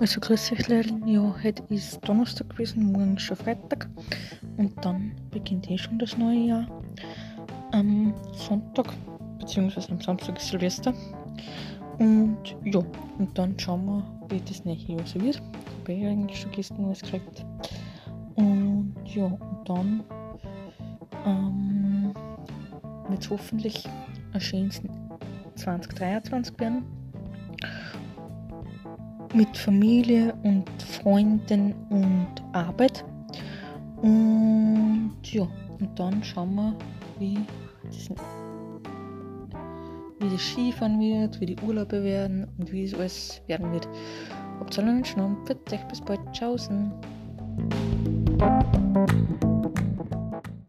Also grüß euch Leute, ja, heute ist Donnerstag gewesen, morgen ist schon Freitag und dann beginnt eh schon das neue Jahr. Am Sonntag, beziehungsweise am Samstag ist Silvester. Und ja, und dann schauen wir, wie das neue Jahr so wird. Ich habe eh eigentlich schon gestern was gekriegt. Und ja, und dann ähm, wird es hoffentlich ein schönes 2023 werden mit Familie und Freunden und Arbeit. Und ja, und dann schauen wir, wie das, wie das Skifahren wird, wie die Urlaube werden und wie es alles werden wird. Habt einen schönen Abend, bis bald, tschaußen.